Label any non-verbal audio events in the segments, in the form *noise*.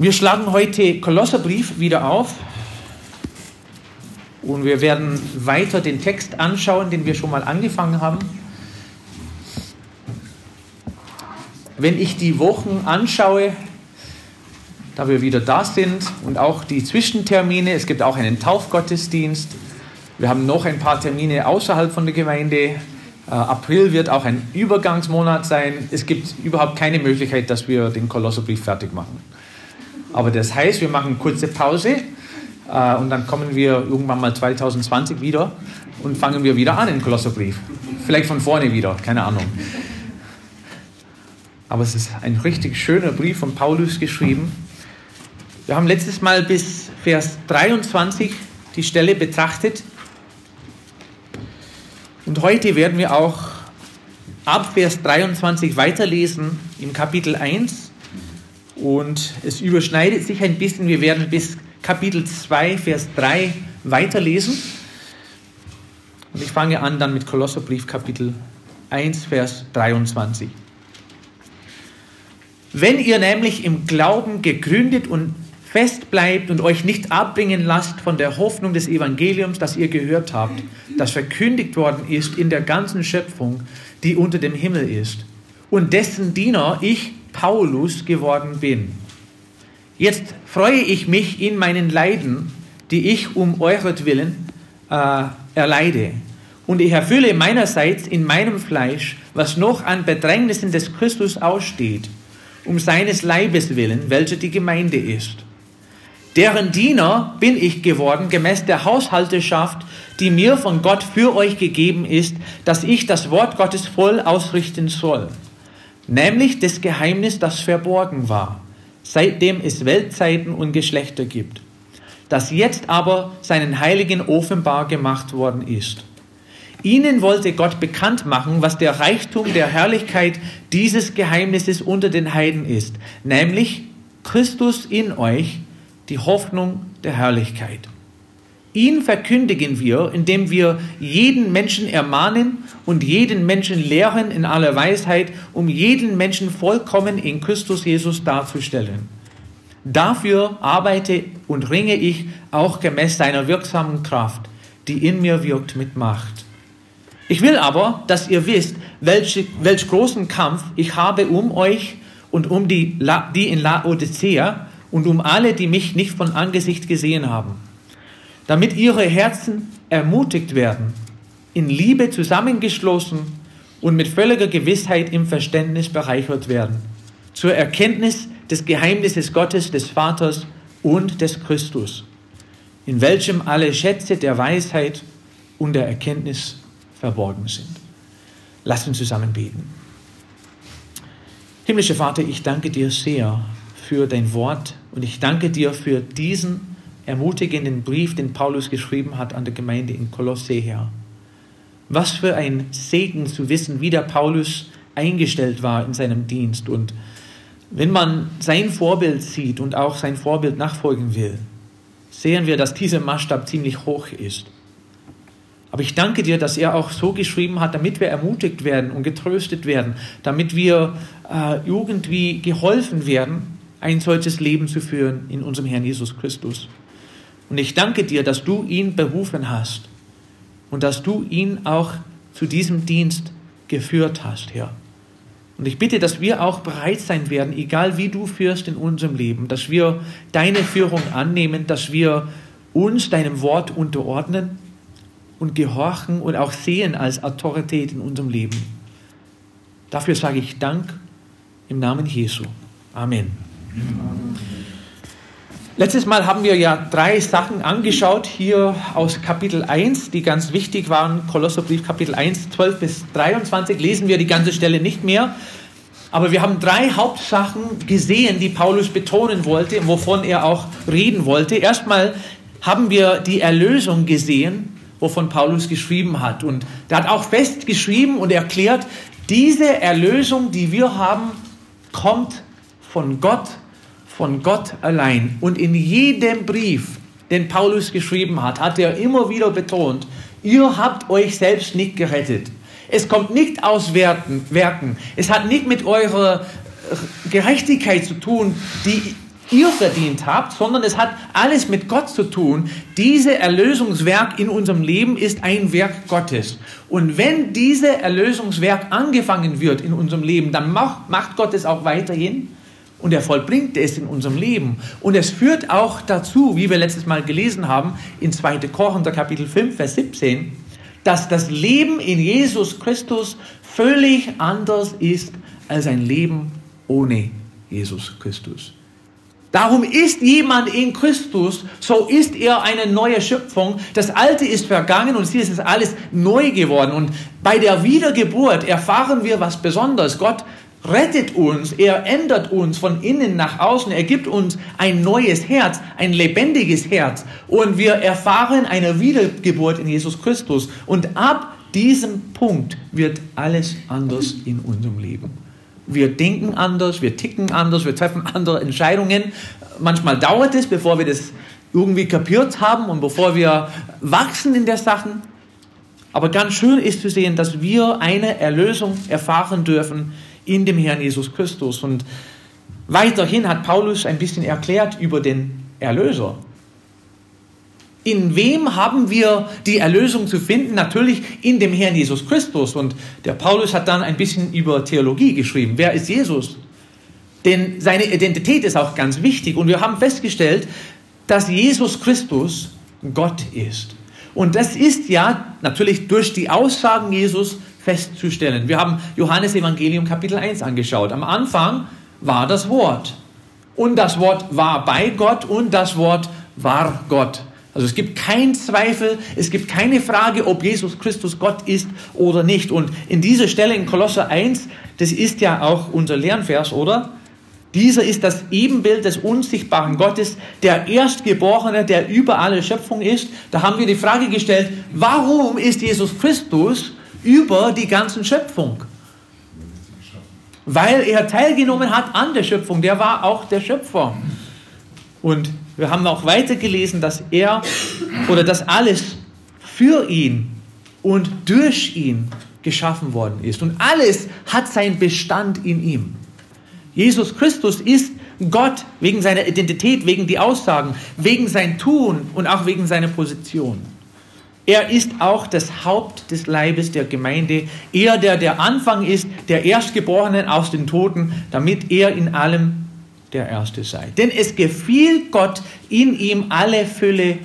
Wir schlagen heute Kolosserbrief wieder auf und wir werden weiter den Text anschauen, den wir schon mal angefangen haben. Wenn ich die Wochen anschaue, da wir wieder da sind und auch die Zwischentermine, es gibt auch einen Taufgottesdienst, wir haben noch ein paar Termine außerhalb von der Gemeinde, äh, April wird auch ein Übergangsmonat sein. Es gibt überhaupt keine Möglichkeit, dass wir den Kolosserbrief fertig machen. Aber das heißt, wir machen kurze Pause äh, und dann kommen wir irgendwann mal 2020 wieder und fangen wir wieder an im Kolosserbrief. Vielleicht von vorne wieder, keine Ahnung. Aber es ist ein richtig schöner Brief von Paulus geschrieben. Wir haben letztes Mal bis Vers 23 die Stelle betrachtet. Und heute werden wir auch ab Vers 23 weiterlesen im Kapitel 1 und es überschneidet sich ein bisschen. Wir werden bis Kapitel 2, Vers 3 weiterlesen. Und ich fange an dann mit Kolosserbrief Kapitel 1, Vers 23. Wenn ihr nämlich im Glauben gegründet und fest bleibt und euch nicht abbringen lasst von der Hoffnung des Evangeliums, das ihr gehört habt, das verkündigt worden ist in der ganzen Schöpfung, die unter dem Himmel ist, und dessen Diener ich Paulus geworden bin. Jetzt freue ich mich in meinen Leiden, die ich um euretwillen äh, erleide. Und ich erfülle meinerseits in meinem Fleisch, was noch an Bedrängnissen des Christus aussteht, um seines Leibes willen, welcher die Gemeinde ist. Deren Diener bin ich geworden, gemäß der Haushalteschaft, die mir von Gott für euch gegeben ist, dass ich das Wort Gottes voll ausrichten soll nämlich das Geheimnis, das verborgen war, seitdem es Weltzeiten und Geschlechter gibt, das jetzt aber seinen Heiligen offenbar gemacht worden ist. Ihnen wollte Gott bekannt machen, was der Reichtum der Herrlichkeit dieses Geheimnisses unter den Heiden ist, nämlich Christus in euch, die Hoffnung der Herrlichkeit. Ihn verkündigen wir, indem wir jeden Menschen ermahnen und jeden Menschen lehren in aller Weisheit, um jeden Menschen vollkommen in Christus Jesus darzustellen. Dafür arbeite und ringe ich auch gemäß seiner wirksamen Kraft, die in mir wirkt mit Macht. Ich will aber, dass ihr wisst, welch, welch großen Kampf ich habe um euch und um die, die in Laodicea und um alle, die mich nicht von Angesicht gesehen haben damit ihre Herzen ermutigt werden, in Liebe zusammengeschlossen und mit völliger Gewissheit im Verständnis bereichert werden, zur Erkenntnis des Geheimnisses Gottes, des Vaters und des Christus, in welchem alle Schätze der Weisheit und der Erkenntnis verborgen sind. Lass uns zusammen beten. Himmlischer Vater, ich danke dir sehr für dein Wort und ich danke dir für diesen ermutigenden Brief, den Paulus geschrieben hat an der Gemeinde in Kolosse her. Was für ein Segen zu wissen, wie der Paulus eingestellt war in seinem Dienst. Und wenn man sein Vorbild sieht und auch sein Vorbild nachfolgen will, sehen wir, dass dieser Maßstab ziemlich hoch ist. Aber ich danke dir, dass er auch so geschrieben hat, damit wir ermutigt werden und getröstet werden, damit wir äh, irgendwie geholfen werden, ein solches Leben zu führen in unserem Herrn Jesus Christus. Und ich danke dir, dass du ihn berufen hast und dass du ihn auch zu diesem Dienst geführt hast, Herr. Und ich bitte, dass wir auch bereit sein werden, egal wie du führst in unserem Leben, dass wir deine Führung annehmen, dass wir uns deinem Wort unterordnen und gehorchen und auch sehen als Autorität in unserem Leben. Dafür sage ich Dank im Namen Jesu. Amen. Amen. Letztes Mal haben wir ja drei Sachen angeschaut, hier aus Kapitel 1, die ganz wichtig waren. Kolosserbrief Kapitel 1, 12 bis 23. Lesen wir die ganze Stelle nicht mehr. Aber wir haben drei Hauptsachen gesehen, die Paulus betonen wollte, wovon er auch reden wollte. Erstmal haben wir die Erlösung gesehen, wovon Paulus geschrieben hat. Und er hat auch festgeschrieben und erklärt, diese Erlösung, die wir haben, kommt von Gott von Gott allein. Und in jedem Brief, den Paulus geschrieben hat, hat er immer wieder betont, ihr habt euch selbst nicht gerettet. Es kommt nicht aus Werken. Es hat nicht mit eurer Gerechtigkeit zu tun, die ihr verdient habt, sondern es hat alles mit Gott zu tun. Diese Erlösungswerk in unserem Leben ist ein Werk Gottes. Und wenn diese Erlösungswerk angefangen wird in unserem Leben, dann macht Gott es auch weiterhin und er vollbringt es in unserem Leben. Und es führt auch dazu, wie wir letztes Mal gelesen haben, in 2. Korinther Kapitel 5, Vers 17, dass das Leben in Jesus Christus völlig anders ist als ein Leben ohne Jesus Christus. Darum ist jemand in Christus, so ist er eine neue Schöpfung. Das Alte ist vergangen und es ist alles neu geworden. Und bei der Wiedergeburt erfahren wir was Besonderes. Gott rettet uns, er ändert uns von innen nach außen, er gibt uns ein neues Herz, ein lebendiges Herz und wir erfahren eine Wiedergeburt in Jesus Christus und ab diesem Punkt wird alles anders in unserem Leben. Wir denken anders, wir ticken anders, wir treffen andere Entscheidungen. Manchmal dauert es, bevor wir das irgendwie kapiert haben und bevor wir wachsen in der Sachen. Aber ganz schön ist zu sehen, dass wir eine Erlösung erfahren dürfen, in dem Herrn Jesus Christus. Und weiterhin hat Paulus ein bisschen erklärt über den Erlöser. In wem haben wir die Erlösung zu finden? Natürlich in dem Herrn Jesus Christus. Und der Paulus hat dann ein bisschen über Theologie geschrieben. Wer ist Jesus? Denn seine Identität ist auch ganz wichtig. Und wir haben festgestellt, dass Jesus Christus Gott ist. Und das ist ja natürlich durch die Aussagen Jesus festzustellen. Wir haben Johannes Evangelium Kapitel 1 angeschaut. Am Anfang war das Wort. Und das Wort war bei Gott und das Wort war Gott. Also es gibt keinen Zweifel, es gibt keine Frage, ob Jesus Christus Gott ist oder nicht. Und in dieser Stelle in Kolosser 1, das ist ja auch unser Lernvers, oder? Dieser ist das Ebenbild des unsichtbaren Gottes, der Erstgeborene, der über alle Schöpfung ist. Da haben wir die Frage gestellt, warum ist Jesus Christus über die ganze Schöpfung. Weil er teilgenommen hat an der Schöpfung. Der war auch der Schöpfer. Und wir haben auch weiter gelesen, dass er oder dass alles für ihn und durch ihn geschaffen worden ist. Und alles hat seinen Bestand in ihm. Jesus Christus ist Gott wegen seiner Identität, wegen die Aussagen, wegen sein Tun und auch wegen seiner Position. Er ist auch das Haupt des Leibes der Gemeinde. Er, der der Anfang ist, der Erstgeborenen aus den Toten, damit er in allem der Erste sei. Denn es gefiel Gott, in ihm alle Fülle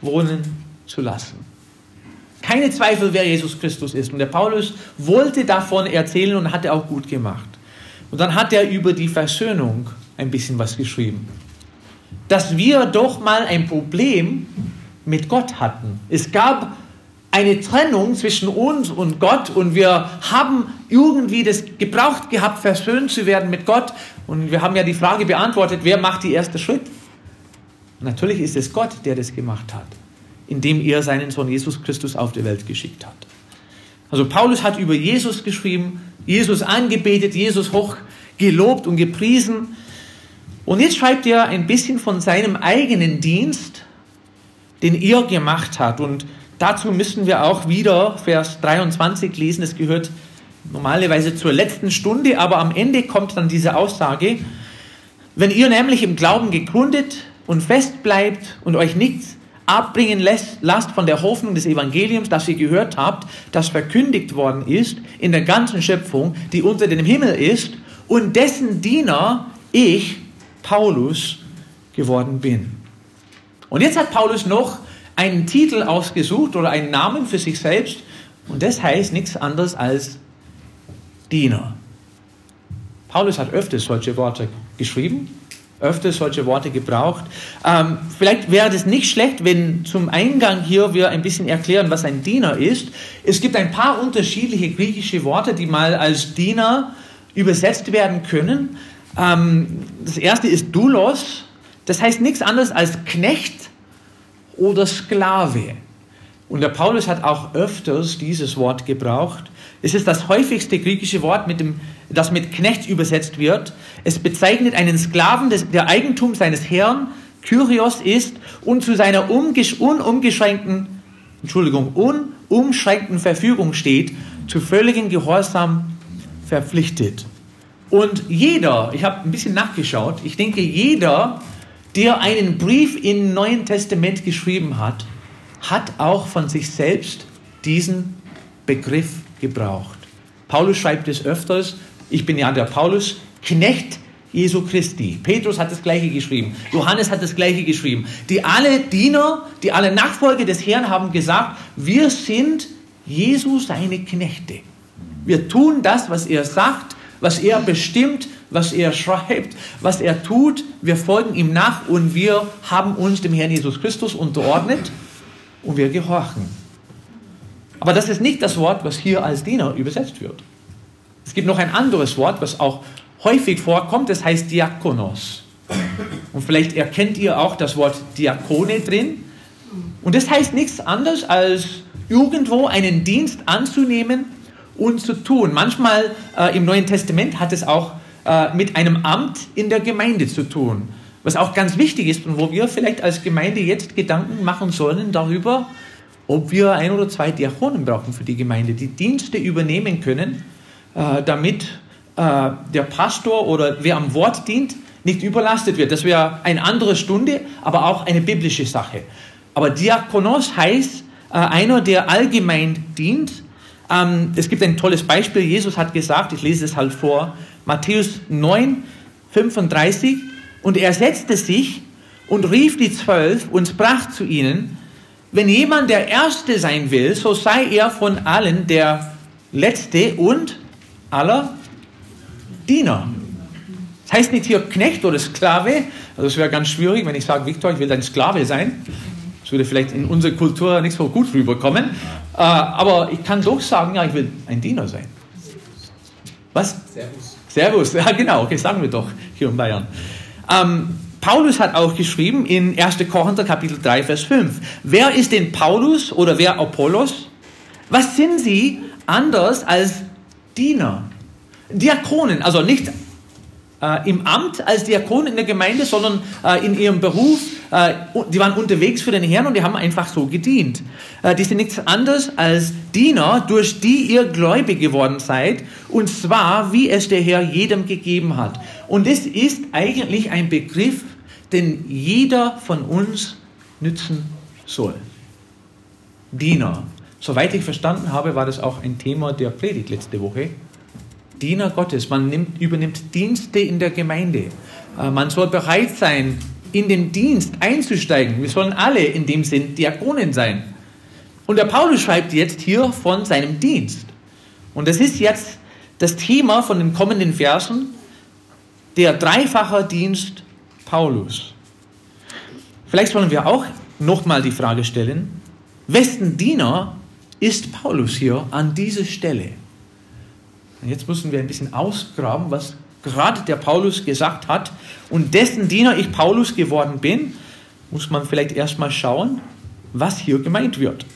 wohnen zu lassen. Keine Zweifel, wer Jesus Christus ist. Und der Paulus wollte davon erzählen und hat er auch gut gemacht. Und dann hat er über die Versöhnung ein bisschen was geschrieben. Dass wir doch mal ein Problem mit Gott hatten. Es gab eine Trennung zwischen uns und Gott und wir haben irgendwie das gebraucht gehabt, versöhnt zu werden mit Gott. Und wir haben ja die Frage beantwortet, wer macht die erste Schritt? Natürlich ist es Gott, der das gemacht hat, indem er seinen Sohn Jesus Christus auf die Welt geschickt hat. Also Paulus hat über Jesus geschrieben, Jesus angebetet, Jesus hoch gelobt und gepriesen. Und jetzt schreibt er ein bisschen von seinem eigenen Dienst den er gemacht hat. Und dazu müssen wir auch wieder Vers 23 lesen. Es gehört normalerweise zur letzten Stunde, aber am Ende kommt dann diese Aussage, wenn ihr nämlich im Glauben gegründet und fest bleibt und euch nichts abbringen lässt, lasst von der Hoffnung des Evangeliums, das ihr gehört habt, das verkündigt worden ist in der ganzen Schöpfung, die unter dem Himmel ist und dessen Diener ich, Paulus, geworden bin. Und jetzt hat Paulus noch einen Titel ausgesucht oder einen Namen für sich selbst und das heißt nichts anderes als Diener. Paulus hat öfters solche Worte geschrieben, öfters solche Worte gebraucht. Ähm, vielleicht wäre es nicht schlecht, wenn zum Eingang hier wir ein bisschen erklären, was ein Diener ist. Es gibt ein paar unterschiedliche griechische Worte, die mal als Diener übersetzt werden können. Ähm, das erste ist Doulos, das heißt nichts anderes als Knecht oder Sklave. Und der Paulus hat auch öfters dieses Wort gebraucht. Es ist das häufigste griechische Wort, mit dem, das mit Knecht übersetzt wird. Es bezeichnet einen Sklaven, der Eigentum seines Herrn, Kyrios ist und zu seiner unumgeschränkten, Entschuldigung, unumschränkten Verfügung steht, zu völligem Gehorsam verpflichtet. Und jeder, ich habe ein bisschen nachgeschaut, ich denke, jeder, der einen Brief im Neuen Testament geschrieben hat, hat auch von sich selbst diesen Begriff gebraucht. Paulus schreibt es öfters, ich bin ja der Paulus, Knecht Jesu Christi. Petrus hat das gleiche geschrieben. Johannes hat das gleiche geschrieben. Die alle Diener, die alle Nachfolger des Herrn haben gesagt, wir sind Jesu seine Knechte. Wir tun das, was er sagt, was er bestimmt, was er schreibt, was er tut. Wir folgen ihm nach und wir haben uns dem Herrn Jesus Christus unterordnet und wir gehorchen. Aber das ist nicht das Wort, was hier als Diener übersetzt wird. Es gibt noch ein anderes Wort, was auch häufig vorkommt, das heißt Diakonos. Und vielleicht erkennt ihr auch das Wort Diakone drin. Und das heißt nichts anderes als irgendwo einen Dienst anzunehmen und zu tun. Manchmal äh, im Neuen Testament hat es auch äh, mit einem Amt in der Gemeinde zu tun. Was auch ganz wichtig ist und wo wir vielleicht als Gemeinde jetzt Gedanken machen sollen darüber, ob wir ein oder zwei Diakonen brauchen für die Gemeinde, die Dienste übernehmen können, äh, damit äh, der Pastor oder wer am Wort dient, nicht überlastet wird. Das wäre eine andere Stunde, aber auch eine biblische Sache. Aber Diakonos heißt äh, einer, der allgemein dient. Ähm, es gibt ein tolles Beispiel. Jesus hat gesagt, ich lese es halt vor, Matthäus 9, 35, und er setzte sich und rief die Zwölf und sprach zu ihnen, wenn jemand der Erste sein will, so sei er von allen der Letzte und aller Diener. Das heißt nicht hier Knecht oder Sklave. Also es wäre ganz schwierig, wenn ich sage, Viktor, ich will dein Sklave sein. Das würde vielleicht in unserer Kultur nicht so gut rüberkommen. Äh, aber ich kann doch sagen, ja, ich will ein Diener sein. Was? Servus. Servus, *laughs* ja genau, okay, sagen wir doch hier in Bayern. Ähm, Paulus hat auch geschrieben in 1. Korinther Kapitel 3, Vers 5. Wer ist denn Paulus oder wer Apollos? Was sind sie anders als Diener? Diakonen, also nicht äh, im Amt als Diakon in der Gemeinde, sondern äh, in ihrem Beruf. Äh, die waren unterwegs für den Herrn und die haben einfach so gedient. Äh, die sind nichts anderes als Diener, durch die ihr gläubig geworden seid, und zwar, wie es der Herr jedem gegeben hat. Und das ist eigentlich ein Begriff, den jeder von uns nützen soll. Diener. Soweit ich verstanden habe, war das auch ein Thema der Predigt letzte Woche. Diener Gottes. Man nimmt, übernimmt Dienste in der Gemeinde. Äh, man soll bereit sein, in den Dienst einzusteigen. Wir sollen alle in dem Sinn Diakonen sein. Und der Paulus schreibt jetzt hier von seinem Dienst. Und das ist jetzt das Thema von den kommenden Versen, der dreifache Dienst Paulus. Vielleicht wollen wir auch nochmal die Frage stellen, wessen Diener ist Paulus hier an dieser Stelle? Und jetzt müssen wir ein bisschen ausgraben, was gerade der Paulus gesagt hat. Und dessen Diener ich Paulus geworden bin, muss man vielleicht erstmal schauen, was hier gemeint wird.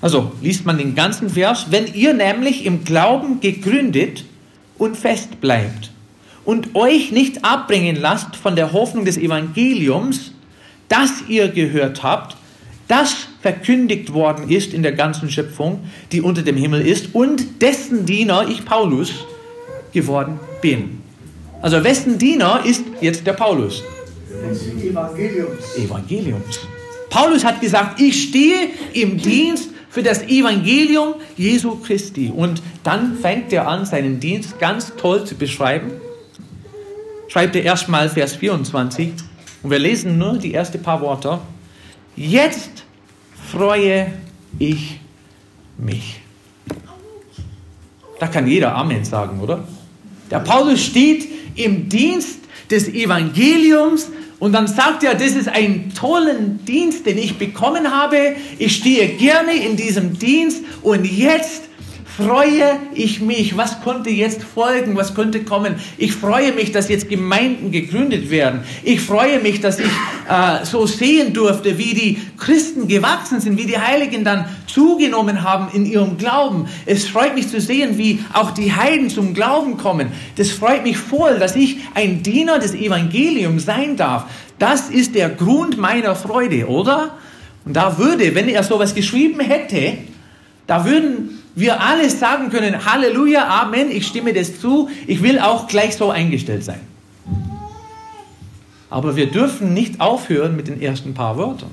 Also liest man den ganzen Vers, wenn ihr nämlich im Glauben gegründet und fest bleibt und euch nicht abbringen lasst von der Hoffnung des Evangeliums, das ihr gehört habt, das verkündigt worden ist in der ganzen Schöpfung, die unter dem Himmel ist und dessen Diener ich Paulus geworden bin. Also wessen Diener ist jetzt der Paulus? Evangeliums. Evangeliums. Paulus hat gesagt, ich stehe im Dienst für das Evangelium Jesu Christi. Und dann fängt er an, seinen Dienst ganz toll zu beschreiben. Schreibt er erstmal Vers 24 und wir lesen nur die ersten paar Worte. Jetzt freue ich mich. Da kann jeder Amen sagen, oder? Der Paulus steht im Dienst des Evangeliums und dann sagt er, das ist ein tollen Dienst, den ich bekommen habe. Ich stehe gerne in diesem Dienst und jetzt freue ich mich. Was konnte jetzt folgen? Was könnte kommen? Ich freue mich, dass jetzt Gemeinden gegründet werden. Ich freue mich, dass ich äh, so sehen durfte, wie die Christen gewachsen sind, wie die Heiligen dann zugenommen haben in ihrem Glauben. Es freut mich zu sehen, wie auch die Heiden zum Glauben kommen. Das freut mich voll, dass ich ein Diener des Evangeliums sein darf. Das ist der Grund meiner Freude, oder? Und da würde, wenn er sowas geschrieben hätte, Da würden wir alle sagen können, Halleluja, Amen, ich stimme das zu, ich will auch gleich so eingestellt sein. Aber wir dürfen nicht aufhören mit den ersten paar Wörtern.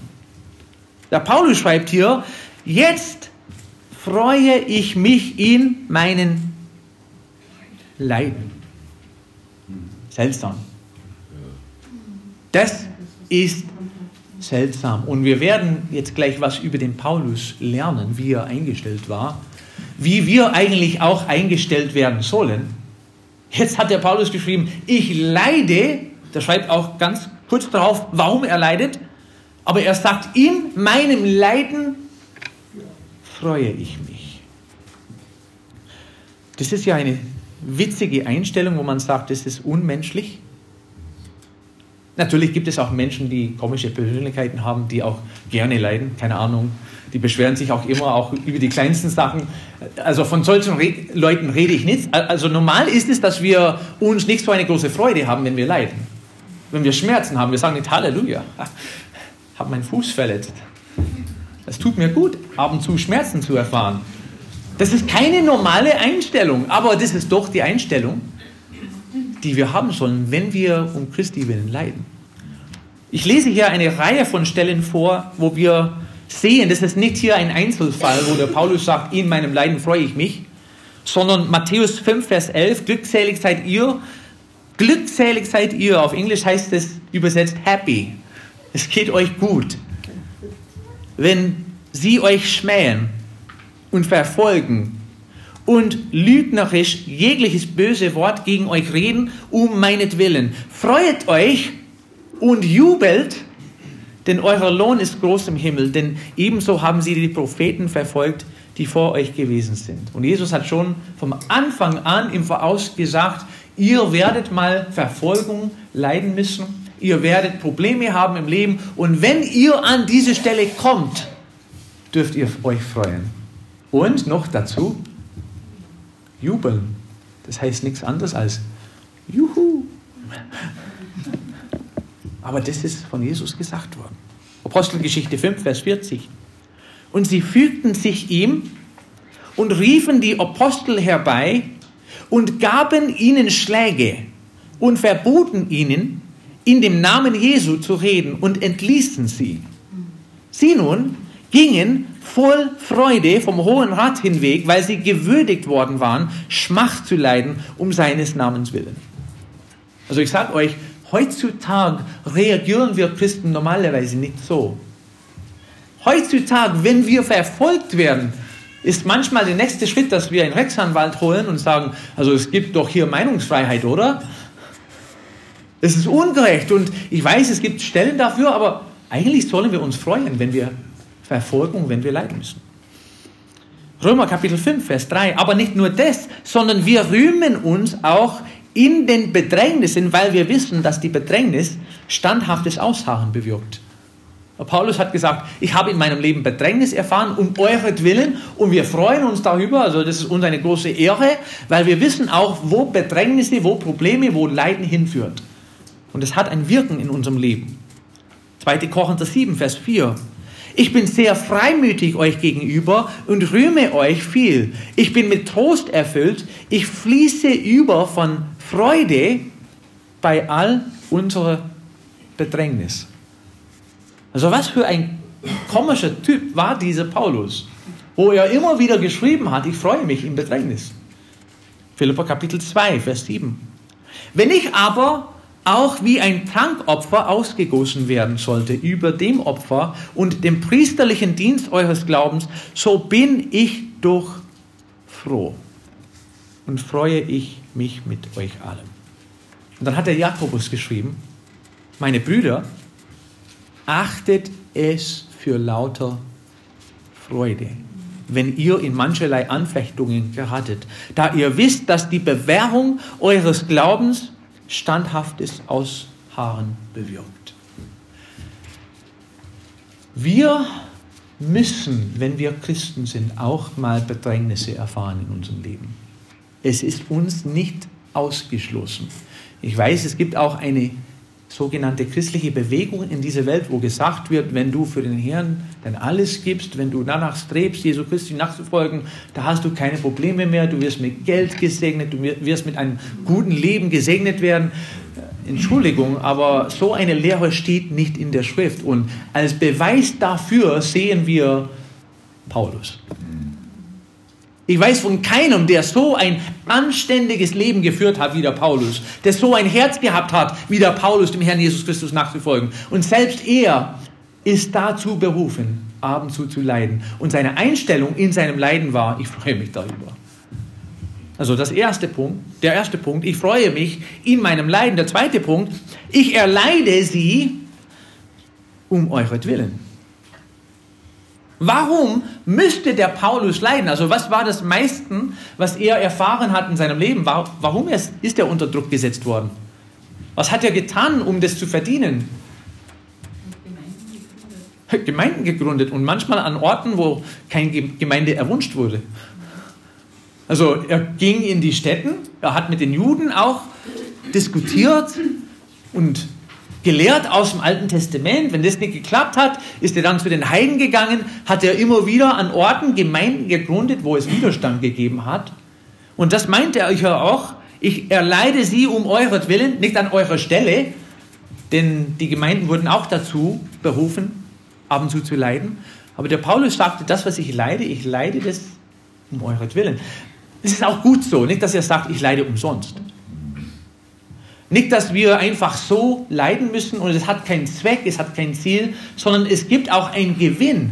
Der Paulus schreibt hier, jetzt freue ich mich in meinen Leiden. Seltsam. Das ist seltsam. Und wir werden jetzt gleich was über den Paulus lernen, wie er eingestellt war, wie wir eigentlich auch eingestellt werden sollen. Jetzt hat der Paulus geschrieben, ich leide, der schreibt auch ganz kurz darauf, warum er leidet, aber er sagt, in meinem Leiden freue ich mich. Das ist ja eine witzige Einstellung, wo man sagt, das ist unmenschlich. Natürlich gibt es auch Menschen, die komische Persönlichkeiten haben, die auch gerne leiden, keine Ahnung. Die beschweren sich auch immer auch über die kleinsten Sachen. Also von solchen Re Leuten rede ich nicht. Also normal ist es, dass wir uns nicht so eine große Freude haben, wenn wir leiden. Wenn wir Schmerzen haben, wir sagen nicht Halleluja, *laughs* habe meinen Fuß verletzt. Es tut mir gut, ab und zu Schmerzen zu erfahren. Das ist keine normale Einstellung, aber das ist doch die Einstellung, die wir haben sollen, wenn wir um Christi willen leiden. Ich lese hier eine Reihe von Stellen vor, wo wir sehen, das ist nicht hier ein Einzelfall, wo der Paulus sagt, in meinem Leiden freue ich mich, sondern Matthäus 5, Vers 11, glückselig seid ihr, glückselig seid ihr, auf Englisch heißt es übersetzt happy, es geht euch gut. Wenn sie euch schmähen und verfolgen und lügnerisch jegliches böse Wort gegen euch reden, um meinetwillen. Freut euch und jubelt, denn euer Lohn ist groß im Himmel, denn ebenso haben sie die Propheten verfolgt, die vor euch gewesen sind. Und Jesus hat schon vom Anfang an im Voraus gesagt, ihr werdet mal Verfolgung leiden müssen, ihr werdet Probleme haben im Leben und wenn ihr an diese Stelle kommt, dürft ihr euch freuen. Und noch dazu, jubeln. Das heißt nichts anderes als Juhu. Aber das ist von Jesus gesagt worden. Apostelgeschichte 5, Vers 40. Und sie fügten sich ihm und riefen die Apostel herbei und gaben ihnen Schläge und verboten ihnen, in dem Namen Jesu zu reden und entließen sie. Sie nun gingen voll Freude vom Hohen Rat hinweg, weil sie gewürdigt worden waren, Schmach zu leiden um seines Namens willen. Also ich sage euch, heutzutage reagieren wir Christen normalerweise nicht so. Heutzutage, wenn wir verfolgt werden, ist manchmal der nächste Schritt, dass wir einen Rechtsanwalt holen und sagen, also es gibt doch hier Meinungsfreiheit, oder? Es ist ungerecht und ich weiß, es gibt Stellen dafür, aber eigentlich sollen wir uns freuen, wenn wir Verfolgung, wenn wir leiden müssen. Römer Kapitel 5, Vers 3. Aber nicht nur das, sondern wir rühmen uns auch in den Bedrängnissen, weil wir wissen, dass die Bedrängnis standhaftes Ausharren bewirkt. Paulus hat gesagt, ich habe in meinem Leben Bedrängnis erfahren um euretwillen und wir freuen uns darüber, also das ist uns eine große Ehre, weil wir wissen auch, wo Bedrängnisse, wo Probleme, wo Leiden hinführt. Und es hat ein Wirken in unserem Leben. 2. Korinther 7, Vers 4. Ich bin sehr freimütig euch gegenüber und rühme euch viel. Ich bin mit Trost erfüllt. Ich fließe über von Freude bei all unserer Bedrängnis. Also was für ein komischer Typ war dieser Paulus, wo er immer wieder geschrieben hat, ich freue mich im Bedrängnis. Philippa Kapitel 2, Vers 7. Wenn ich aber auch wie ein Trankopfer ausgegossen werden sollte über dem Opfer und dem priesterlichen Dienst eures Glaubens, so bin ich doch froh und freue ich mich mit euch allen. Und dann hat der Jakobus geschrieben, meine Brüder, achtet es für lauter Freude, wenn ihr in mancherlei Anfechtungen geratet, da ihr wisst, dass die Bewährung eures Glaubens standhaftes Ausharren bewirkt. Wir müssen, wenn wir Christen sind, auch mal Bedrängnisse erfahren in unserem Leben. Es ist uns nicht ausgeschlossen. Ich weiß, es gibt auch eine sogenannte christliche Bewegungen in dieser Welt, wo gesagt wird, wenn du für den Herrn dein Alles gibst, wenn du danach strebst, Jesu Christi nachzufolgen, da hast du keine Probleme mehr, du wirst mit Geld gesegnet, du wirst mit einem guten Leben gesegnet werden. Entschuldigung, aber so eine Lehre steht nicht in der Schrift. Und als Beweis dafür sehen wir Paulus. Ich weiß von keinem, der so ein anständiges Leben geführt hat wie der Paulus, der so ein Herz gehabt hat wie der Paulus, dem Herrn Jesus Christus nachzufolgen. Und selbst er ist dazu berufen, ab und zu zu leiden. Und seine Einstellung in seinem Leiden war, ich freue mich darüber. Also das erste Punkt, der erste Punkt, ich freue mich in meinem Leiden. Der zweite Punkt, ich erleide sie um euretwillen. Warum müsste der Paulus leiden? Also was war das meisten, was er erfahren hat in seinem Leben? Warum ist er unter Druck gesetzt worden? Was hat er getan, um das zu verdienen? Gemeinden gegründet und manchmal an Orten, wo keine Gemeinde erwünscht wurde. Also er ging in die Städten, er hat mit den Juden auch diskutiert und gelehrt aus dem Alten Testament. Wenn das nicht geklappt hat, ist er dann zu den Heiden gegangen, hat er immer wieder an Orten Gemeinden gegründet, wo es Widerstand gegeben hat. Und das meinte er euch ja auch. Ich erleide sie um euretwillen, nicht an eurer Stelle, denn die Gemeinden wurden auch dazu berufen, ab und zu zu leiden. Aber der Paulus sagte, das, was ich leide, ich leide das um euretwillen. Es ist auch gut so, nicht, dass er sagt, ich leide umsonst. Nicht, dass wir einfach so leiden müssen und es hat keinen Zweck, es hat kein Ziel, sondern es gibt auch einen Gewinn,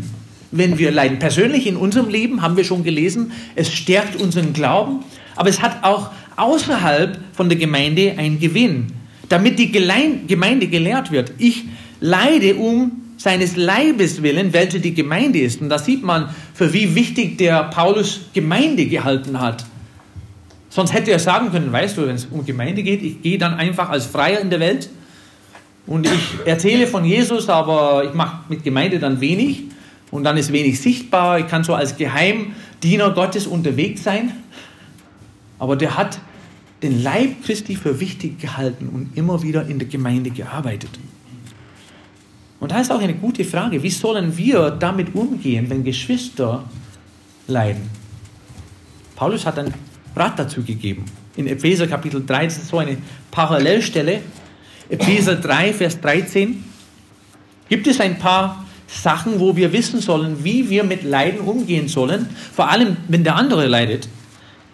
wenn wir leiden. Persönlich in unserem Leben haben wir schon gelesen, es stärkt unseren Glauben, aber es hat auch außerhalb von der Gemeinde einen Gewinn, damit die Gemeinde gelehrt wird. Ich leide um seines Leibes willen, welche die Gemeinde ist. Und da sieht man, für wie wichtig der Paulus Gemeinde gehalten hat. Sonst hätte er sagen können, weißt du, wenn es um Gemeinde geht, ich gehe dann einfach als Freier in der Welt und ich erzähle von Jesus, aber ich mache mit Gemeinde dann wenig und dann ist wenig sichtbar. Ich kann so als Geheimdiener Gottes unterwegs sein. Aber der hat den Leib Christi für wichtig gehalten und immer wieder in der Gemeinde gearbeitet. Und da ist auch eine gute Frage, wie sollen wir damit umgehen, wenn Geschwister leiden? Paulus hat einen Rat dazu gegeben. In Epheser Kapitel 3, das ist so eine Parallelstelle. Epheser 3, Vers 13. Gibt es ein paar Sachen, wo wir wissen sollen, wie wir mit Leiden umgehen sollen, vor allem wenn der andere leidet.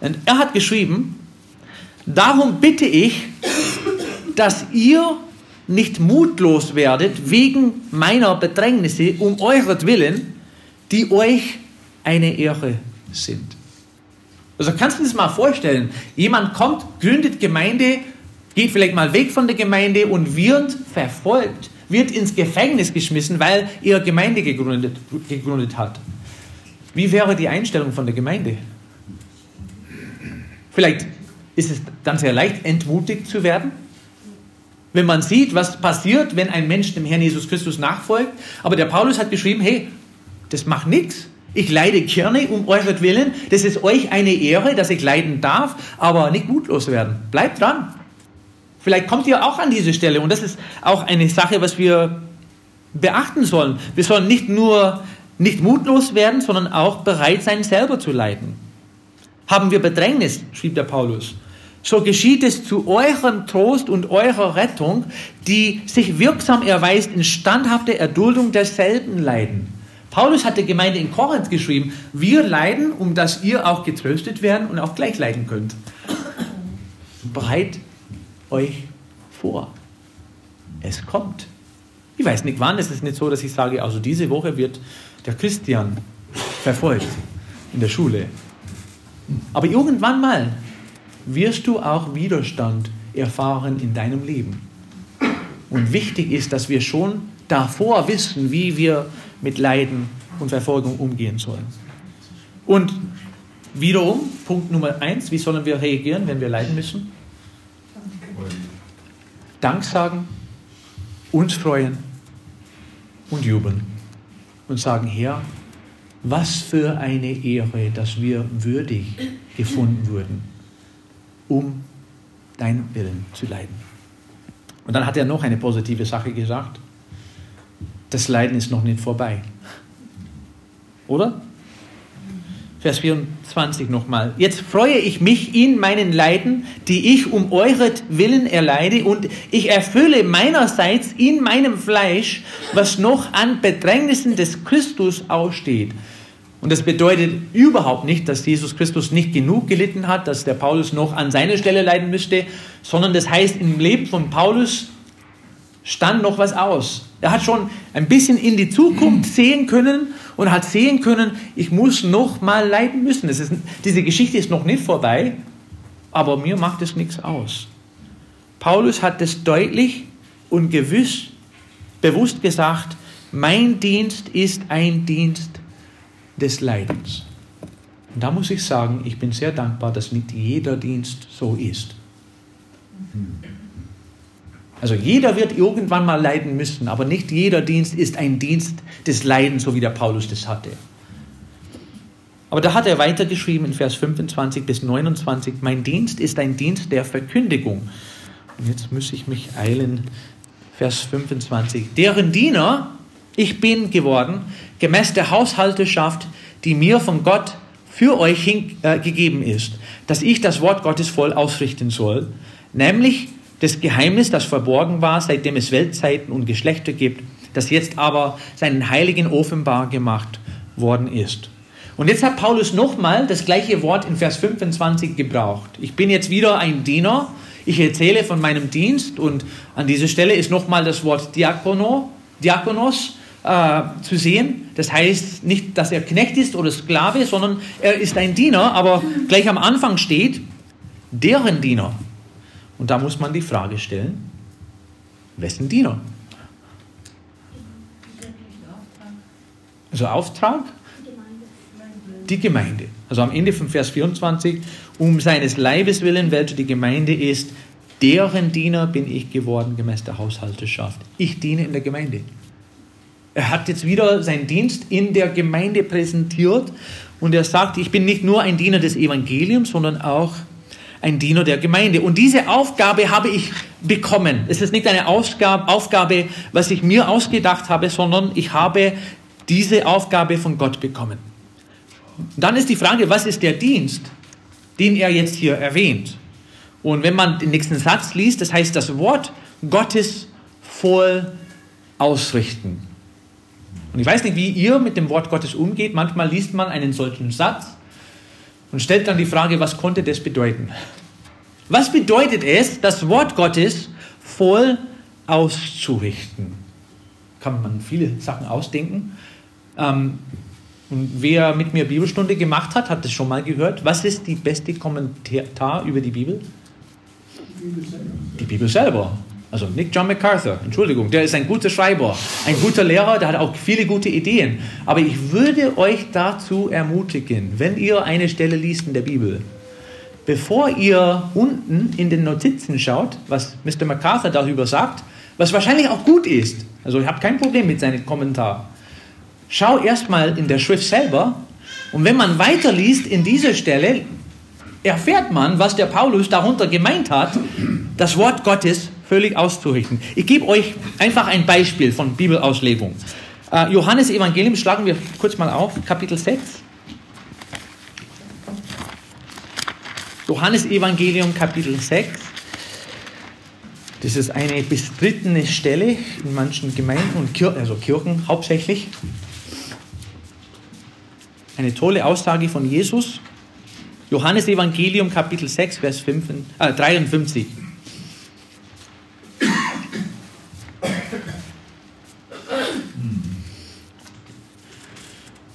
Und er hat geschrieben, darum bitte ich, dass ihr nicht mutlos werdet wegen meiner Bedrängnisse um euretwillen, die euch eine Ehre sind. Also kannst du dir das mal vorstellen? Jemand kommt, gründet Gemeinde, geht vielleicht mal weg von der Gemeinde und wird verfolgt, wird ins Gefängnis geschmissen, weil er Gemeinde gegründet, gegründet hat. Wie wäre die Einstellung von der Gemeinde? Vielleicht ist es dann sehr leicht, entmutigt zu werden wenn man sieht, was passiert, wenn ein Mensch dem Herrn Jesus Christus nachfolgt. Aber der Paulus hat geschrieben, hey, das macht nichts. Ich leide gerne um euretwillen. Das ist euch eine Ehre, dass ich leiden darf, aber nicht mutlos werden. Bleibt dran. Vielleicht kommt ihr auch an diese Stelle und das ist auch eine Sache, was wir beachten sollen. Wir sollen nicht nur nicht mutlos werden, sondern auch bereit sein, selber zu leiden. Haben wir Bedrängnis, schrieb der Paulus, so geschieht es zu eurem Trost und eurer Rettung, die sich wirksam erweist in standhafter Erduldung derselben Leiden. Paulus hat der Gemeinde in Korinth geschrieben, wir leiden, um dass ihr auch getröstet werden und auch gleich leiden könnt. Bereit euch vor. Es kommt. Ich weiß nicht wann, es ist nicht so, dass ich sage, also diese Woche wird der Christian verfolgt in der Schule. Aber irgendwann mal wirst du auch Widerstand erfahren in deinem Leben. Und wichtig ist, dass wir schon davor wissen, wie wir mit Leiden und Verfolgung umgehen sollen. Und wiederum, Punkt Nummer eins, wie sollen wir reagieren, wenn wir leiden müssen? Dank sagen, uns freuen und jubeln und sagen, Herr, was für eine Ehre, dass wir würdig gefunden wurden um deinen Willen zu leiden. Und dann hat er noch eine positive Sache gesagt. Das Leiden ist noch nicht vorbei. Oder? Vers 24 nochmal. Jetzt freue ich mich in meinen Leiden, die ich um euret Willen erleide, und ich erfülle meinerseits in meinem Fleisch, was noch an Bedrängnissen des Christus aussteht. Und das bedeutet überhaupt nicht, dass Jesus Christus nicht genug gelitten hat, dass der Paulus noch an seiner Stelle leiden müsste, sondern das heißt, im Leben von Paulus stand noch was aus. Er hat schon ein bisschen in die Zukunft sehen können und hat sehen können, ich muss noch mal leiden müssen. Ist, diese Geschichte ist noch nicht vorbei, aber mir macht es nichts aus. Paulus hat es deutlich und gewiss, bewusst gesagt, mein Dienst ist ein Dienst des Leidens. Und da muss ich sagen, ich bin sehr dankbar, dass nicht jeder Dienst so ist. Also jeder wird irgendwann mal leiden müssen, aber nicht jeder Dienst ist ein Dienst des Leidens, so wie der Paulus das hatte. Aber da hat er weitergeschrieben in Vers 25 bis 29, mein Dienst ist ein Dienst der Verkündigung. Und jetzt muss ich mich eilen, Vers 25, deren Diener ich bin geworden, gemäß der Haushalteschaft, die mir von Gott für euch hin, äh, gegeben ist, dass ich das Wort Gottes voll ausrichten soll, nämlich das Geheimnis, das verborgen war, seitdem es Weltzeiten und Geschlechter gibt, das jetzt aber seinen Heiligen offenbar gemacht worden ist. Und jetzt hat Paulus nochmal das gleiche Wort in Vers 25 gebraucht. Ich bin jetzt wieder ein Diener, ich erzähle von meinem Dienst und an dieser Stelle ist nochmal das Wort Diakono, Diakonos äh, zu sehen. Das heißt nicht, dass er Knecht ist oder Sklave, sondern er ist ein Diener, aber gleich am Anfang steht, deren Diener. Und da muss man die Frage stellen, wessen Diener? Also Auftrag? Die Gemeinde. Also am Ende von Vers 24, um seines Leibes willen, welcher die Gemeinde ist, deren Diener bin ich geworden gemäß der Haushalteschaft. Ich diene in der Gemeinde. Er hat jetzt wieder seinen Dienst in der Gemeinde präsentiert und er sagt, ich bin nicht nur ein Diener des Evangeliums, sondern auch ein Diener der Gemeinde. Und diese Aufgabe habe ich bekommen. Es ist nicht eine Aufgabe, was ich mir ausgedacht habe, sondern ich habe diese Aufgabe von Gott bekommen. Dann ist die Frage, was ist der Dienst, den er jetzt hier erwähnt? Und wenn man den nächsten Satz liest, das heißt das Wort Gottes voll ausrichten. Und ich weiß nicht, wie ihr mit dem Wort Gottes umgeht. Manchmal liest man einen solchen Satz und stellt dann die Frage, was konnte das bedeuten? Was bedeutet es, das Wort Gottes voll auszurichten? Kann man viele Sachen ausdenken. Ähm, und wer mit mir Bibelstunde gemacht hat, hat das schon mal gehört. Was ist die beste Kommentar über die Bibel? Die Bibel selber. Die Bibel selber. Also nicht John MacArthur, Entschuldigung, der ist ein guter Schreiber, ein guter Lehrer, der hat auch viele gute Ideen. Aber ich würde euch dazu ermutigen, wenn ihr eine Stelle liest in der Bibel, bevor ihr unten in den Notizen schaut, was Mr. MacArthur darüber sagt, was wahrscheinlich auch gut ist, also ich habe kein Problem mit seinem Kommentar, schau erstmal in der Schrift selber und wenn man weiterliest in dieser Stelle, erfährt man, was der Paulus darunter gemeint hat, das Wort Gottes völlig auszurichten. Ich gebe euch einfach ein Beispiel von Bibelauslegung. Äh, Johannes Evangelium schlagen wir kurz mal auf, Kapitel 6. Johannes Evangelium Kapitel 6. Das ist eine bestrittene Stelle in manchen Gemeinden und Kirchen, also Kirchen hauptsächlich. Eine tolle Aussage von Jesus. Johannes Evangelium Kapitel 6, Vers 5, äh, 53.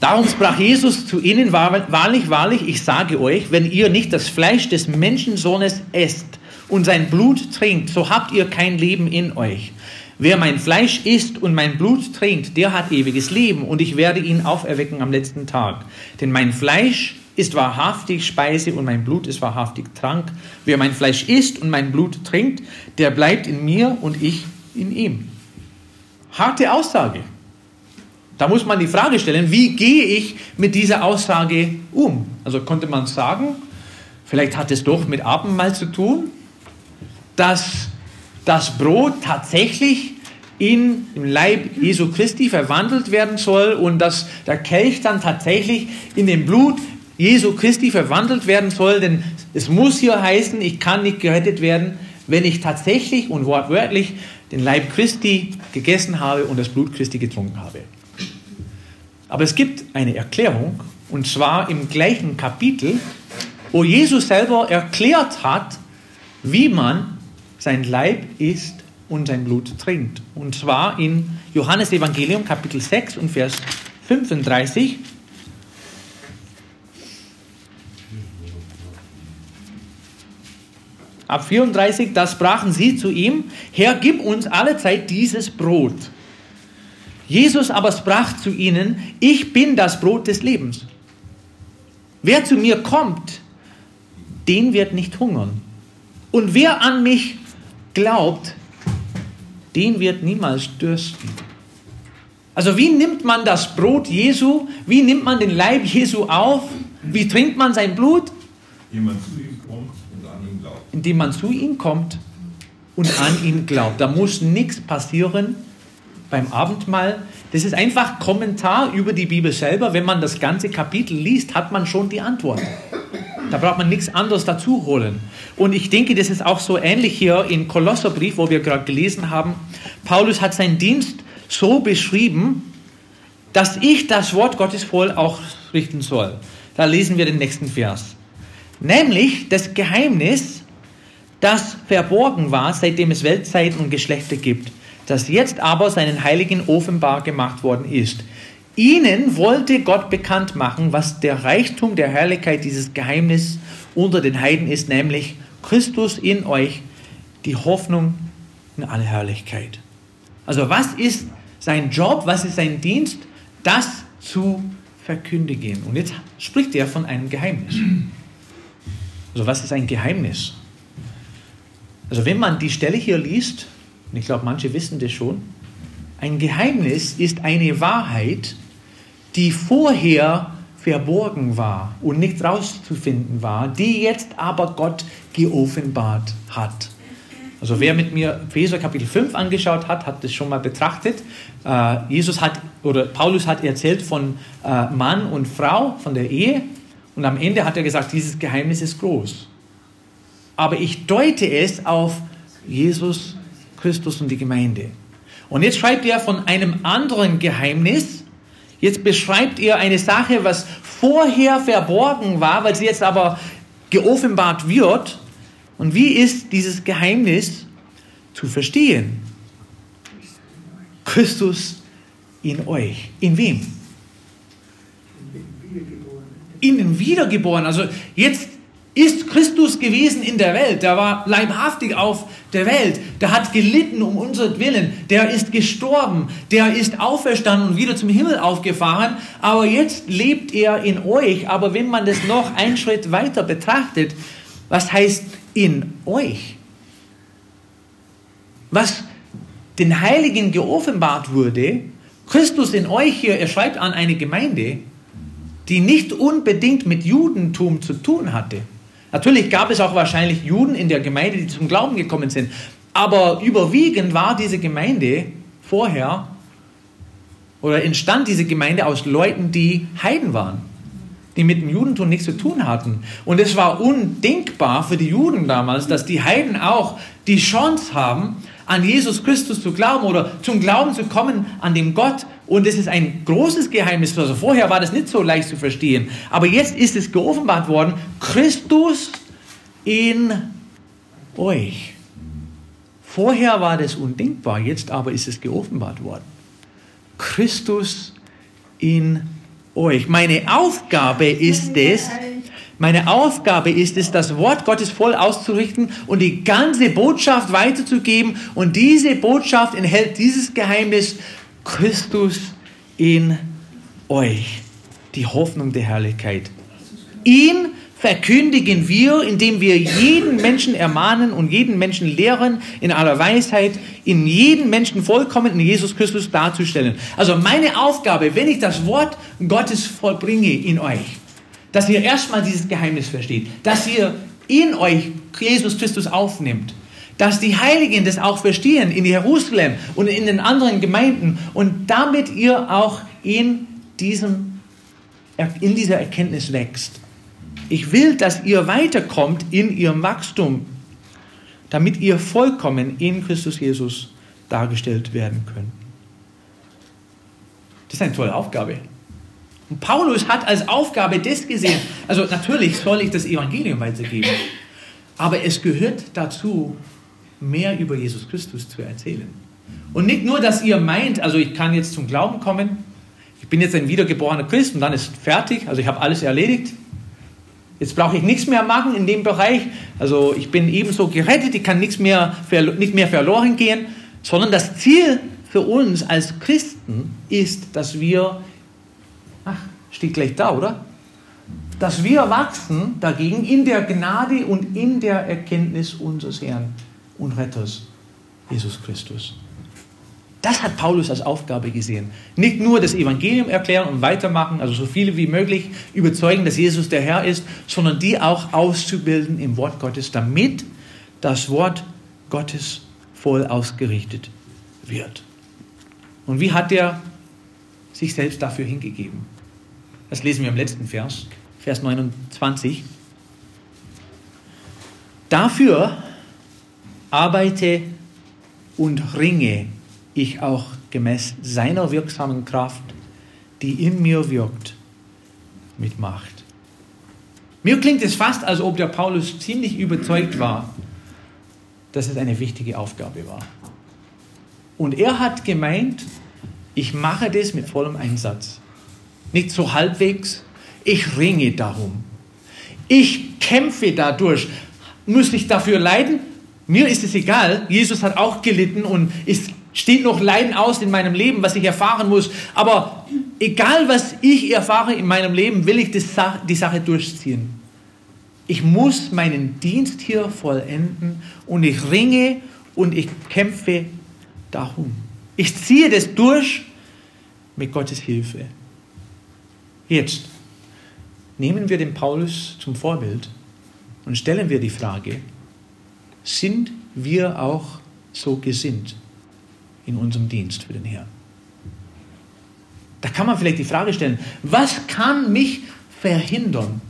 Darum sprach Jesus zu ihnen, wahrlich, wahrlich, ich sage euch, wenn ihr nicht das Fleisch des Menschensohnes esst und sein Blut trinkt, so habt ihr kein Leben in euch. Wer mein Fleisch isst und mein Blut trinkt, der hat ewiges Leben und ich werde ihn auferwecken am letzten Tag. Denn mein Fleisch ist wahrhaftig Speise und mein Blut ist wahrhaftig Trank. Wer mein Fleisch isst und mein Blut trinkt, der bleibt in mir und ich in ihm. Harte Aussage. Da muss man die Frage stellen, wie gehe ich mit dieser Aussage um? Also konnte man sagen, vielleicht hat es doch mit Abendmahl zu tun, dass das Brot tatsächlich in im Leib Jesu Christi verwandelt werden soll und dass der Kelch dann tatsächlich in dem Blut Jesu Christi verwandelt werden soll, denn es muss hier heißen, ich kann nicht gerettet werden, wenn ich tatsächlich und wortwörtlich den Leib Christi gegessen habe und das Blut Christi getrunken habe. Aber es gibt eine Erklärung, und zwar im gleichen Kapitel, wo Jesus selber erklärt hat, wie man sein Leib isst und sein Blut trinkt. Und zwar in Johannes Evangelium Kapitel 6 und Vers 35. Ab 34, da sprachen sie zu ihm, Herr, gib uns alle Zeit dieses Brot. Jesus aber sprach zu ihnen, ich bin das Brot des Lebens. Wer zu mir kommt, den wird nicht hungern. Und wer an mich glaubt, den wird niemals dürsten. Also wie nimmt man das Brot Jesu, wie nimmt man den Leib Jesu auf, wie trinkt man sein Blut? Indem man zu ihm kommt und an ihn glaubt. Indem man zu ihm kommt und an ihn glaubt. Da muss nichts passieren beim Abendmahl. Das ist einfach Kommentar über die Bibel selber. Wenn man das ganze Kapitel liest, hat man schon die Antwort. Da braucht man nichts anderes dazu holen. Und ich denke, das ist auch so ähnlich hier im Kolosserbrief, wo wir gerade gelesen haben. Paulus hat seinen Dienst so beschrieben, dass ich das Wort Gottes voll auch richten soll. Da lesen wir den nächsten Vers. Nämlich das Geheimnis, das verborgen war, seitdem es Weltzeiten und Geschlechter gibt, das jetzt aber seinen Heiligen offenbar gemacht worden ist Ihnen wollte Gott bekannt machen, was der Reichtum der Herrlichkeit dieses Geheimnis unter den Heiden ist, nämlich Christus in euch, die Hoffnung in alle Herrlichkeit. Also was ist sein Job, was ist sein Dienst? Das zu verkündigen. Und jetzt spricht er von einem Geheimnis. Also was ist ein Geheimnis? Also wenn man die Stelle hier liest, und ich glaube, manche wissen das schon, ein Geheimnis ist eine Wahrheit, die vorher verborgen war und nicht rauszufinden war, die jetzt aber Gott geoffenbart hat. Also wer mit mir Epheser Kapitel 5 angeschaut hat, hat das schon mal betrachtet. Äh, Jesus hat oder Paulus hat erzählt von äh, Mann und Frau, von der Ehe und am Ende hat er gesagt, dieses Geheimnis ist groß. Aber ich deute es auf Jesus Christus und die Gemeinde. Und jetzt schreibt er von einem anderen Geheimnis, Jetzt beschreibt ihr eine Sache, was vorher verborgen war, weil sie jetzt aber geoffenbart wird. Und wie ist dieses Geheimnis zu verstehen? Christus in euch. In wem? In den Wiedergeborenen. Also jetzt ist Christus gewesen in der Welt. Der war leibhaftig auf der Welt. Der hat gelitten um unseren Willen. Der ist gestorben. Der ist auferstanden und wieder zum Himmel aufgefahren. Aber jetzt lebt er in euch. Aber wenn man das noch einen Schritt weiter betrachtet, was heißt in euch? Was den Heiligen geoffenbart wurde, Christus in euch hier, er schreibt an eine Gemeinde, die nicht unbedingt mit Judentum zu tun hatte. Natürlich gab es auch wahrscheinlich Juden in der Gemeinde, die zum Glauben gekommen sind. Aber überwiegend war diese Gemeinde vorher oder entstand diese Gemeinde aus Leuten, die Heiden waren, die mit dem Judentum nichts zu tun hatten. Und es war undenkbar für die Juden damals, dass die Heiden auch die Chance haben, an Jesus Christus zu glauben oder zum Glauben zu kommen an dem Gott. Und es ist ein großes Geheimnis. Also vorher war das nicht so leicht zu verstehen. Aber jetzt ist es geoffenbart worden. Christus in euch. Vorher war das undenkbar, jetzt aber ist es geoffenbart worden. Christus in euch. Meine Aufgabe ist es, meine Aufgabe ist es, das Wort Gottes voll auszurichten und die ganze Botschaft weiterzugeben. Und diese Botschaft enthält dieses Geheimnis, Christus in euch, die Hoffnung der Herrlichkeit. Ihn verkündigen wir, indem wir jeden Menschen ermahnen und jeden Menschen lehren, in aller Weisheit, in jeden Menschen vollkommen in Jesus Christus darzustellen. Also meine Aufgabe, wenn ich das Wort Gottes vollbringe in euch, dass ihr erstmal dieses Geheimnis versteht, dass ihr in euch Jesus Christus aufnimmt, dass die Heiligen das auch verstehen in Jerusalem und in den anderen Gemeinden und damit ihr auch in, diesem, in dieser Erkenntnis wächst. Ich will, dass ihr weiterkommt in ihrem Wachstum, damit ihr vollkommen in Christus Jesus dargestellt werden könnt. Das ist eine tolle Aufgabe. Und Paulus hat als Aufgabe das gesehen. Also natürlich soll ich das Evangelium weitergeben. Aber es gehört dazu, mehr über Jesus Christus zu erzählen. Und nicht nur, dass ihr meint, also ich kann jetzt zum Glauben kommen, ich bin jetzt ein wiedergeborener Christ und dann ist fertig, also ich habe alles erledigt. Jetzt brauche ich nichts mehr machen in dem Bereich. Also ich bin ebenso gerettet, ich kann nichts mehr, nicht mehr verloren gehen, sondern das Ziel für uns als Christen ist, dass wir Ach, steht gleich da, oder? Dass wir wachsen dagegen in der Gnade und in der Erkenntnis unseres Herrn und Retters, Jesus Christus. Das hat Paulus als Aufgabe gesehen. Nicht nur das Evangelium erklären und weitermachen, also so viele wie möglich überzeugen, dass Jesus der Herr ist, sondern die auch auszubilden im Wort Gottes, damit das Wort Gottes voll ausgerichtet wird. Und wie hat er sich selbst dafür hingegeben. Das lesen wir im letzten Vers, Vers 29. Dafür arbeite und ringe ich auch gemäß seiner wirksamen Kraft, die in mir wirkt, mit Macht. Mir klingt es fast, als ob der Paulus ziemlich überzeugt war, dass es eine wichtige Aufgabe war. Und er hat gemeint, ich mache das mit vollem Einsatz. Nicht so halbwegs. Ich ringe darum. Ich kämpfe dadurch. Muss ich dafür leiden? Mir ist es egal. Jesus hat auch gelitten und es steht noch Leiden aus in meinem Leben, was ich erfahren muss. Aber egal, was ich erfahre in meinem Leben, will ich die Sache durchziehen. Ich muss meinen Dienst hier vollenden und ich ringe und ich kämpfe darum. Ich ziehe das durch mit Gottes Hilfe. Jetzt nehmen wir den Paulus zum Vorbild und stellen wir die Frage, sind wir auch so gesinnt in unserem Dienst für den Herrn? Da kann man vielleicht die Frage stellen, was kann mich verhindern,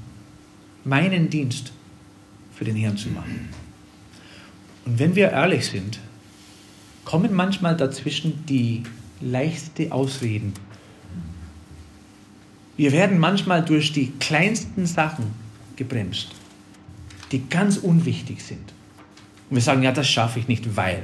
meinen Dienst für den Herrn zu machen? Und wenn wir ehrlich sind, kommen manchmal dazwischen die leichte Ausreden. Wir werden manchmal durch die kleinsten Sachen gebremst, die ganz unwichtig sind. Und wir sagen, ja, das schaffe ich nicht, weil.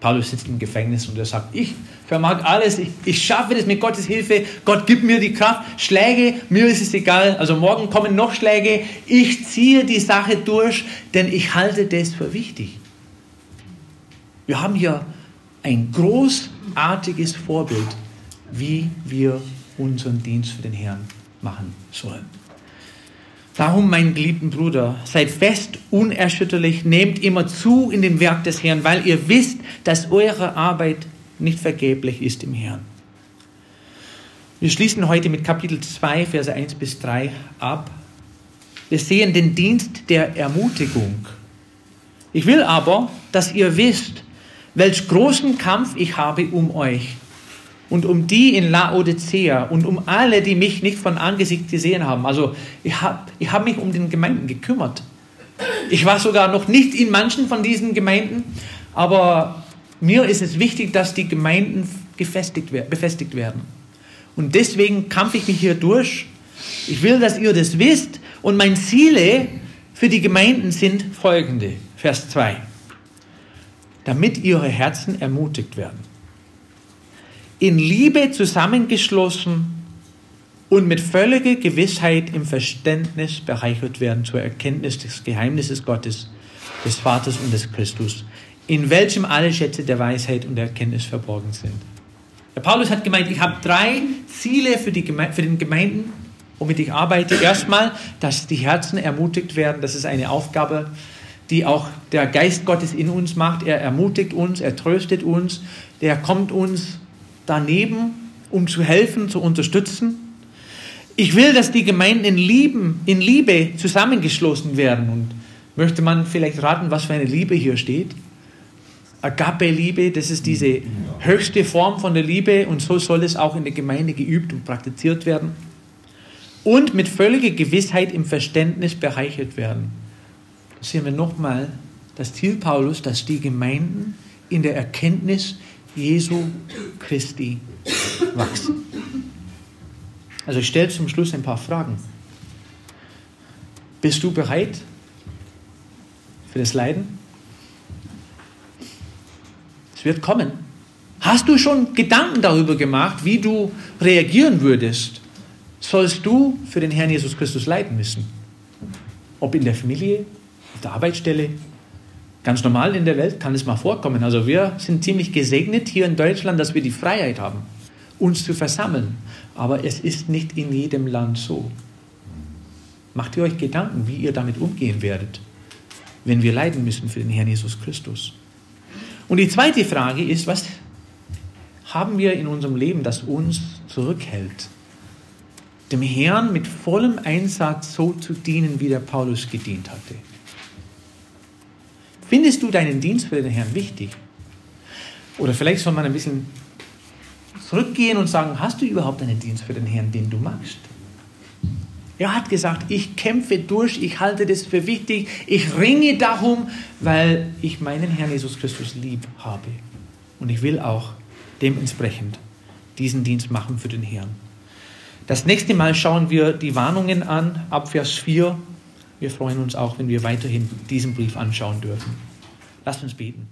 Paulus sitzt im Gefängnis und er sagt, ich vermag alles, ich, ich schaffe das mit Gottes Hilfe, Gott gibt mir die Kraft, Schläge, mir ist es egal, also morgen kommen noch Schläge, ich ziehe die Sache durch, denn ich halte das für wichtig. Wir haben hier ein großartiges Vorbild, wie wir unseren Dienst für den Herrn machen sollen. Darum, mein geliebten Bruder, seid fest, unerschütterlich, nehmt immer zu in dem Werk des Herrn, weil ihr wisst, dass eure Arbeit nicht vergeblich ist im Herrn. Wir schließen heute mit Kapitel 2, Verse 1 bis 3 ab. Wir sehen den Dienst der Ermutigung. Ich will aber, dass ihr wisst, welch großen Kampf ich habe um euch und um die in Laodicea und um alle, die mich nicht von Angesicht gesehen haben. Also ich habe ich hab mich um den Gemeinden gekümmert. Ich war sogar noch nicht in manchen von diesen Gemeinden, aber mir ist es wichtig, dass die Gemeinden gefestigt, befestigt werden. Und deswegen kämpfe ich mich hier durch. Ich will, dass ihr das wisst. Und meine Ziele für die Gemeinden sind folgende. Vers 2 damit ihre Herzen ermutigt werden. In Liebe zusammengeschlossen und mit völliger Gewissheit im Verständnis bereichert werden zur Erkenntnis des Geheimnisses Gottes, des Vaters und des Christus, in welchem alle Schätze der Weisheit und der Erkenntnis verborgen sind. Der Paulus hat gemeint, ich habe drei Ziele für, die Geme für den Gemeinden, womit ich arbeite. Erstmal, dass die Herzen ermutigt werden. Das ist eine Aufgabe, die auch der Geist Gottes in uns macht. Er ermutigt uns, er tröstet uns, der kommt uns daneben, um zu helfen, zu unterstützen. Ich will, dass die Gemeinden in, Lieben, in Liebe zusammengeschlossen werden. Und Möchte man vielleicht raten, was für eine Liebe hier steht? Agape-Liebe, das ist diese höchste Form von der Liebe und so soll es auch in der Gemeinde geübt und praktiziert werden. Und mit völliger Gewissheit im Verständnis bereichert werden. Das sehen wir nochmal, das Ziel Paulus, dass die Gemeinden in der Erkenntnis Jesu Christi wachsen. Also ich stelle zum Schluss ein paar Fragen. Bist du bereit für das Leiden? Es wird kommen. Hast du schon Gedanken darüber gemacht, wie du reagieren würdest, sollst du für den Herrn Jesus Christus leiden müssen? Ob in der Familie, auf der Arbeitsstelle, ganz normal in der Welt kann es mal vorkommen. Also wir sind ziemlich gesegnet hier in Deutschland, dass wir die Freiheit haben, uns zu versammeln. Aber es ist nicht in jedem Land so. Macht ihr euch Gedanken, wie ihr damit umgehen werdet, wenn wir leiden müssen für den Herrn Jesus Christus? Und die zweite Frage ist, was haben wir in unserem Leben, das uns zurückhält, dem Herrn mit vollem Einsatz so zu dienen, wie der Paulus gedient hatte? Findest du deinen Dienst für den Herrn wichtig? Oder vielleicht soll man ein bisschen zurückgehen und sagen, hast du überhaupt einen Dienst für den Herrn, den du magst? Er hat gesagt, ich kämpfe durch, ich halte das für wichtig, ich ringe darum, weil ich meinen Herrn Jesus Christus lieb habe. Und ich will auch dementsprechend diesen Dienst machen für den Herrn. Das nächste Mal schauen wir die Warnungen an, ab Vers 4. Wir freuen uns auch, wenn wir weiterhin diesen Brief anschauen dürfen. Lasst uns beten.